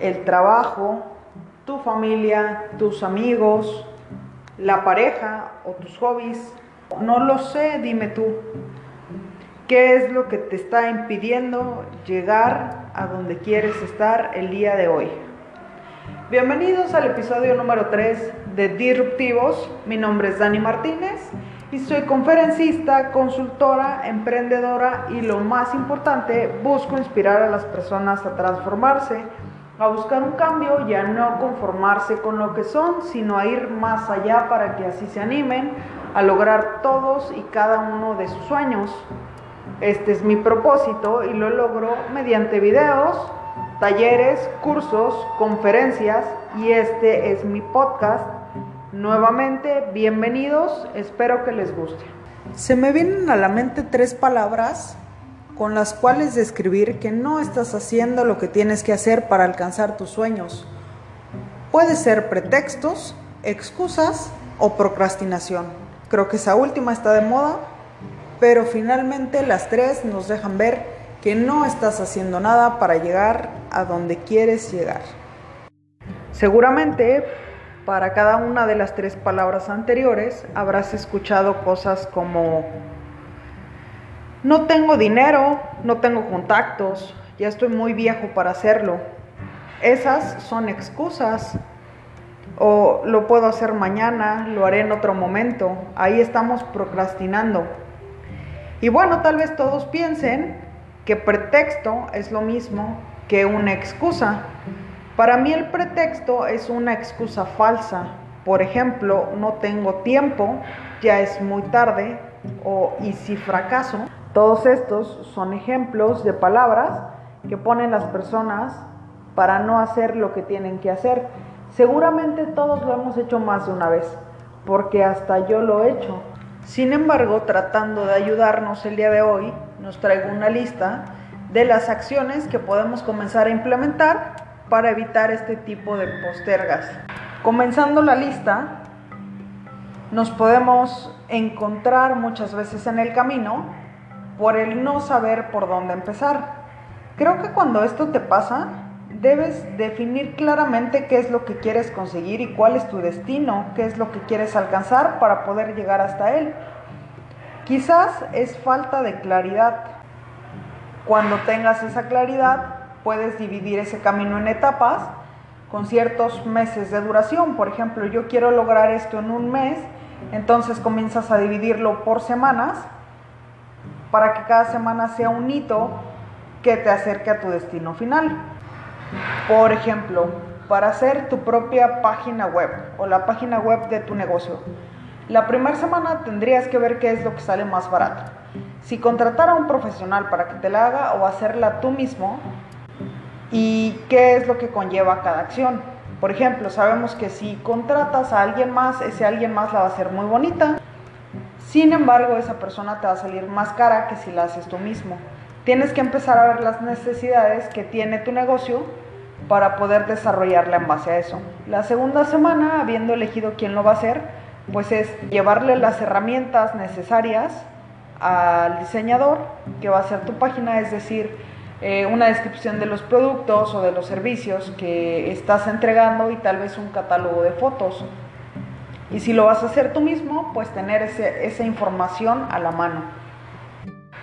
el trabajo, tu familia, tus amigos, la pareja o tus hobbies. No lo sé, dime tú. ¿Qué es lo que te está impidiendo llegar a donde quieres estar el día de hoy? Bienvenidos al episodio número 3 de Disruptivos. Mi nombre es Dani Martínez y soy conferencista, consultora, emprendedora y lo más importante, busco inspirar a las personas a transformarse, a buscar un cambio y a no conformarse con lo que son, sino a ir más allá para que así se animen a lograr todos y cada uno de sus sueños. Este es mi propósito y lo logro mediante videos, talleres, cursos, conferencias y este es mi podcast Nuevamente, bienvenidos, espero que les guste. Se me vienen a la mente tres palabras con las cuales describir que no estás haciendo lo que tienes que hacer para alcanzar tus sueños. Puede ser pretextos, excusas o procrastinación. Creo que esa última está de moda, pero finalmente las tres nos dejan ver que no estás haciendo nada para llegar a donde quieres llegar. Seguramente para cada una de las tres palabras anteriores habrás escuchado cosas como no tengo dinero, no tengo contactos, ya estoy muy viejo para hacerlo. Esas son excusas. O lo puedo hacer mañana, lo haré en otro momento. Ahí estamos procrastinando. Y bueno, tal vez todos piensen que pretexto es lo mismo que una excusa. Para mí el pretexto es una excusa falsa. Por ejemplo, no tengo tiempo, ya es muy tarde o y si fracaso. Todos estos son ejemplos de palabras que ponen las personas para no hacer lo que tienen que hacer. Seguramente todos lo hemos hecho más de una vez, porque hasta yo lo he hecho. Sin embargo, tratando de ayudarnos el día de hoy, nos traigo una lista de las acciones que podemos comenzar a implementar para evitar este tipo de postergas. Comenzando la lista, nos podemos encontrar muchas veces en el camino por el no saber por dónde empezar. Creo que cuando esto te pasa, debes definir claramente qué es lo que quieres conseguir y cuál es tu destino, qué es lo que quieres alcanzar para poder llegar hasta él. Quizás es falta de claridad. Cuando tengas esa claridad, puedes dividir ese camino en etapas con ciertos meses de duración. Por ejemplo, yo quiero lograr esto en un mes, entonces comienzas a dividirlo por semanas para que cada semana sea un hito que te acerque a tu destino final. Por ejemplo, para hacer tu propia página web o la página web de tu negocio, la primera semana tendrías que ver qué es lo que sale más barato. Si contratar a un profesional para que te la haga o hacerla tú mismo, y qué es lo que conlleva cada acción. Por ejemplo, sabemos que si contratas a alguien más, ese alguien más la va a hacer muy bonita. Sin embargo, esa persona te va a salir más cara que si la haces tú mismo. Tienes que empezar a ver las necesidades que tiene tu negocio para poder desarrollarla en base a eso. La segunda semana, habiendo elegido quién lo va a hacer, pues es llevarle las herramientas necesarias al diseñador que va a hacer tu página, es decir, eh, una descripción de los productos o de los servicios que estás entregando y tal vez un catálogo de fotos. Y si lo vas a hacer tú mismo, pues tener esa información a la mano.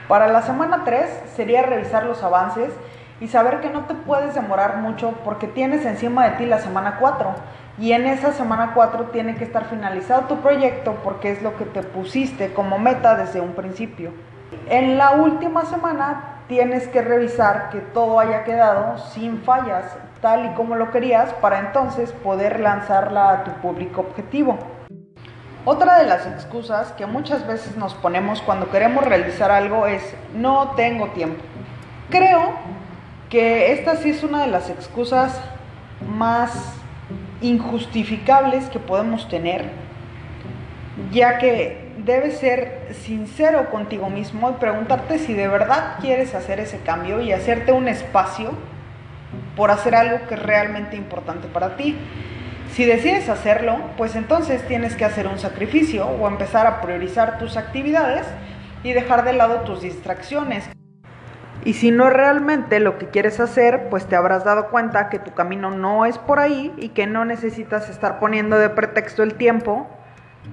Para la semana 3 sería revisar los avances y saber que no te puedes demorar mucho porque tienes encima de ti la semana 4 y en esa semana 4 tiene que estar finalizado tu proyecto porque es lo que te pusiste como meta desde un principio. En la última semana tienes que revisar que todo haya quedado sin fallas, tal y como lo querías, para entonces poder lanzarla a tu público objetivo. Otra de las excusas que muchas veces nos ponemos cuando queremos realizar algo es no tengo tiempo. Creo que esta sí es una de las excusas más injustificables que podemos tener, ya que debes ser sincero contigo mismo y preguntarte si de verdad quieres hacer ese cambio y hacerte un espacio por hacer algo que es realmente importante para ti. Si decides hacerlo, pues entonces tienes que hacer un sacrificio o empezar a priorizar tus actividades y dejar de lado tus distracciones. Y si no es realmente lo que quieres hacer, pues te habrás dado cuenta que tu camino no es por ahí y que no necesitas estar poniendo de pretexto el tiempo,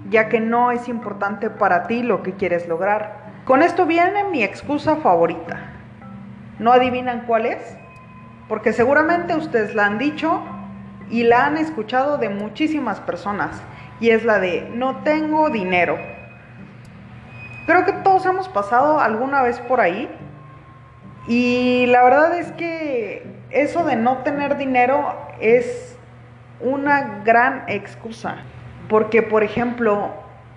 ya que no es importante para ti lo que quieres lograr. Con esto viene mi excusa favorita. ¿No adivinan cuál es? Porque seguramente ustedes la han dicho y la han escuchado de muchísimas personas. Y es la de no tengo dinero. Creo que todos hemos pasado alguna vez por ahí. Y la verdad es que eso de no tener dinero es una gran excusa. Porque, por ejemplo,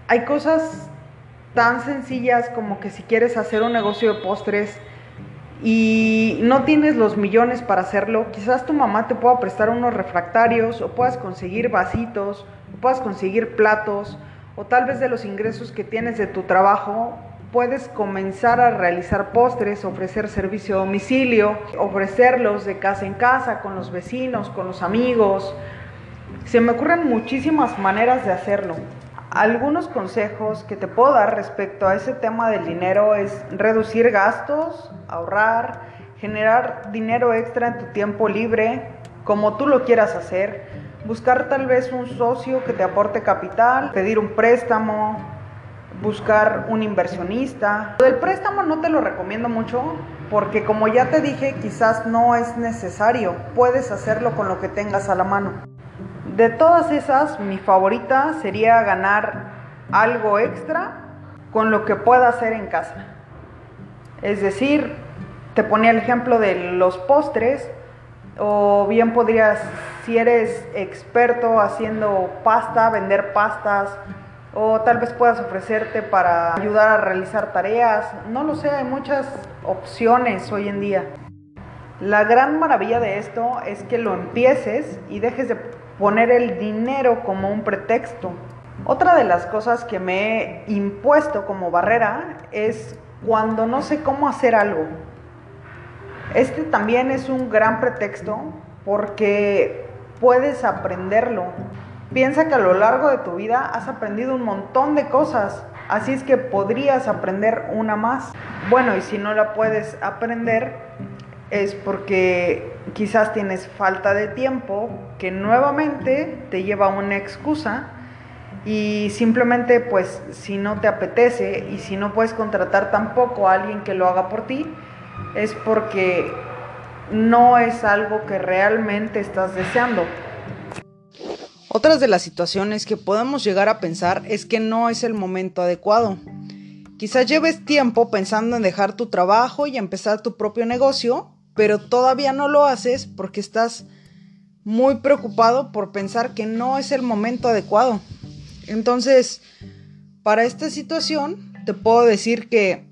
hay cosas tan sencillas como que si quieres hacer un negocio de postres y no tienes los millones para hacerlo, quizás tu mamá te pueda prestar unos refractarios o puedas conseguir vasitos, o puedas conseguir platos o tal vez de los ingresos que tienes de tu trabajo puedes comenzar a realizar postres, ofrecer servicio a domicilio, ofrecerlos de casa en casa con los vecinos, con los amigos. Se me ocurren muchísimas maneras de hacerlo. Algunos consejos que te puedo dar respecto a ese tema del dinero es reducir gastos, ahorrar, generar dinero extra en tu tiempo libre, como tú lo quieras hacer, buscar tal vez un socio que te aporte capital, pedir un préstamo, buscar un inversionista. El préstamo no te lo recomiendo mucho porque como ya te dije, quizás no es necesario, puedes hacerlo con lo que tengas a la mano. De todas esas, mi favorita sería ganar algo extra con lo que pueda hacer en casa. Es decir, te ponía el ejemplo de los postres, o bien podrías, si eres experto haciendo pasta, vender pastas, o tal vez puedas ofrecerte para ayudar a realizar tareas. No lo sé, hay muchas opciones hoy en día. La gran maravilla de esto es que lo empieces y dejes de poner el dinero como un pretexto. Otra de las cosas que me he impuesto como barrera es cuando no sé cómo hacer algo. Este también es un gran pretexto porque puedes aprenderlo. Piensa que a lo largo de tu vida has aprendido un montón de cosas, así es que podrías aprender una más. Bueno, y si no la puedes aprender, es porque quizás tienes falta de tiempo que nuevamente te lleva a una excusa y simplemente pues si no te apetece y si no puedes contratar tampoco a alguien que lo haga por ti es porque no es algo que realmente estás deseando. Otras de las situaciones que podemos llegar a pensar es que no es el momento adecuado. Quizás lleves tiempo pensando en dejar tu trabajo y empezar tu propio negocio pero todavía no lo haces porque estás muy preocupado por pensar que no es el momento adecuado. Entonces, para esta situación, te puedo decir que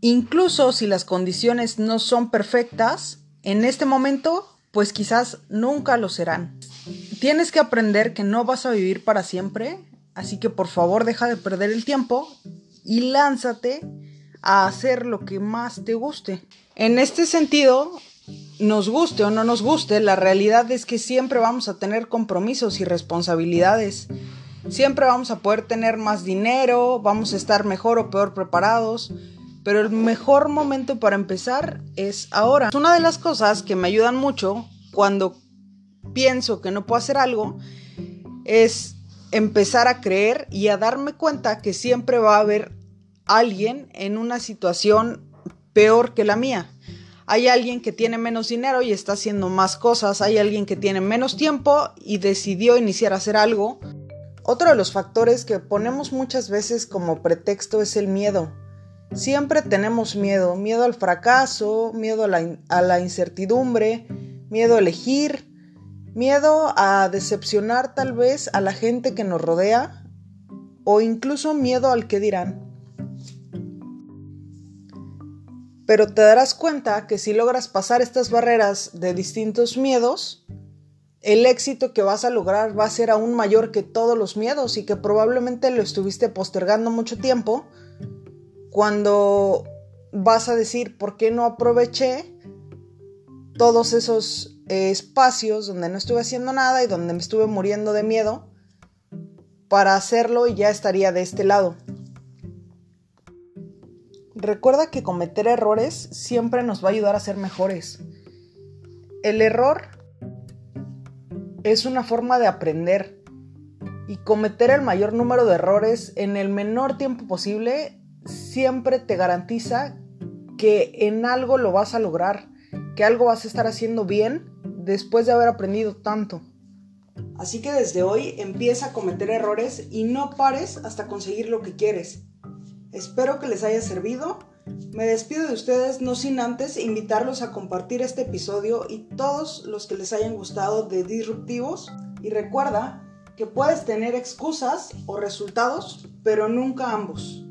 incluso si las condiciones no son perfectas, en este momento, pues quizás nunca lo serán. Tienes que aprender que no vas a vivir para siempre, así que por favor deja de perder el tiempo y lánzate a hacer lo que más te guste. En este sentido, nos guste o no nos guste, la realidad es que siempre vamos a tener compromisos y responsabilidades. Siempre vamos a poder tener más dinero, vamos a estar mejor o peor preparados, pero el mejor momento para empezar es ahora. Una de las cosas que me ayudan mucho cuando pienso que no puedo hacer algo es empezar a creer y a darme cuenta que siempre va a haber alguien en una situación peor que la mía. Hay alguien que tiene menos dinero y está haciendo más cosas. Hay alguien que tiene menos tiempo y decidió iniciar a hacer algo. Otro de los factores que ponemos muchas veces como pretexto es el miedo. Siempre tenemos miedo, miedo al fracaso, miedo a la, a la incertidumbre, miedo a elegir, miedo a decepcionar tal vez a la gente que nos rodea o incluso miedo al que dirán. Pero te darás cuenta que si logras pasar estas barreras de distintos miedos, el éxito que vas a lograr va a ser aún mayor que todos los miedos y que probablemente lo estuviste postergando mucho tiempo cuando vas a decir por qué no aproveché todos esos eh, espacios donde no estuve haciendo nada y donde me estuve muriendo de miedo para hacerlo y ya estaría de este lado. Recuerda que cometer errores siempre nos va a ayudar a ser mejores. El error es una forma de aprender y cometer el mayor número de errores en el menor tiempo posible siempre te garantiza que en algo lo vas a lograr, que algo vas a estar haciendo bien después de haber aprendido tanto. Así que desde hoy empieza a cometer errores y no pares hasta conseguir lo que quieres. Espero que les haya servido. Me despido de ustedes no sin antes invitarlos a compartir este episodio y todos los que les hayan gustado de Disruptivos. Y recuerda que puedes tener excusas o resultados, pero nunca ambos.